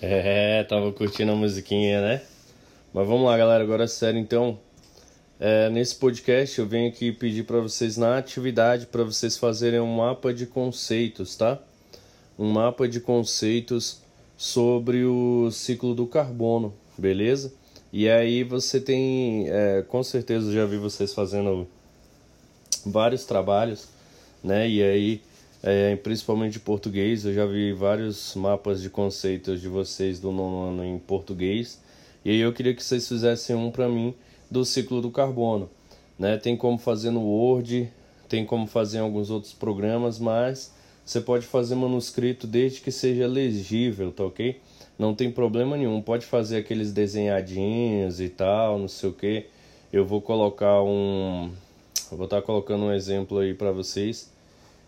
É, tava curtindo a musiquinha, né? Mas vamos lá, galera, agora é sério, então. É, nesse podcast eu venho aqui pedir para vocês na atividade para vocês fazerem um mapa de conceitos, tá? Um mapa de conceitos sobre o ciclo do carbono, beleza? E aí você tem, é, com certeza já vi vocês fazendo vários trabalhos, né? E aí é, principalmente português. Eu já vi vários mapas de conceitos de vocês do nono ano em português. E aí eu queria que vocês fizessem um para mim do ciclo do carbono. Né? Tem como fazer no Word, tem como fazer em alguns outros programas, mas você pode fazer manuscrito desde que seja legível, tá ok? Não tem problema nenhum. Pode fazer aqueles desenhadinhos e tal, não sei o que. Eu vou colocar um. Eu vou estar colocando um exemplo aí para vocês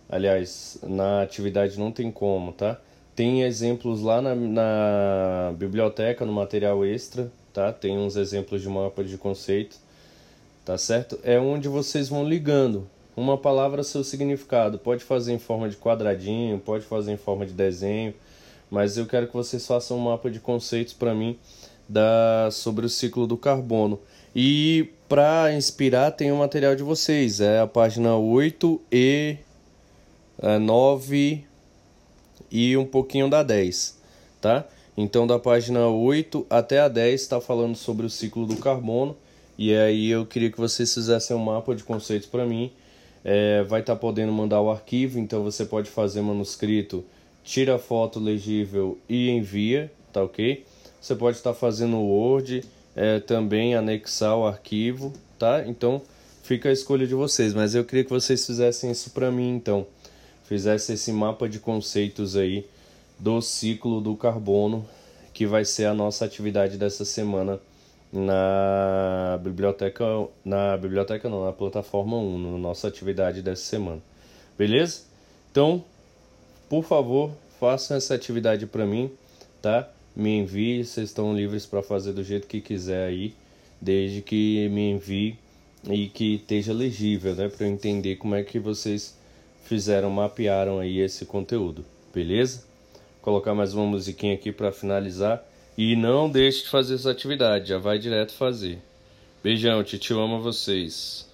Aliás, na atividade não tem como, tá? Tem exemplos lá na, na biblioteca, no material extra, tá? Tem uns exemplos de mapa de conceito, tá certo? É onde vocês vão ligando uma palavra seu significado. Pode fazer em forma de quadradinho, pode fazer em forma de desenho, mas eu quero que vocês façam um mapa de conceitos para mim da sobre o ciclo do carbono. E para inspirar tem o material de vocês, é a página 8 e 9 e um pouquinho da 10, tá? Então, da página 8 até a 10 está falando sobre o ciclo do carbono. E aí eu queria que vocês fizessem um mapa de conceitos para mim. É, vai estar tá podendo mandar o arquivo, então você pode fazer manuscrito, tira foto legível e envia, tá ok? Você pode estar tá fazendo Word, é, também anexar o arquivo, tá? Então fica a escolha de vocês, mas eu queria que vocês fizessem isso para mim, então fizesse esse mapa de conceitos aí do ciclo do carbono, que vai ser a nossa atividade dessa semana na biblioteca, na biblioteca não, na plataforma 1, na nossa atividade dessa semana. Beleza? Então, por favor, façam essa atividade para mim, tá? Me envie, vocês estão livres para fazer do jeito que quiser aí, desde que me envie e que esteja legível, né, para eu entender como é que vocês fizeram, mapearam aí esse conteúdo, beleza? Vou colocar mais uma musiquinha aqui para finalizar e não deixe de fazer essa atividade, já vai direto fazer. Beijão, Titi ama vocês.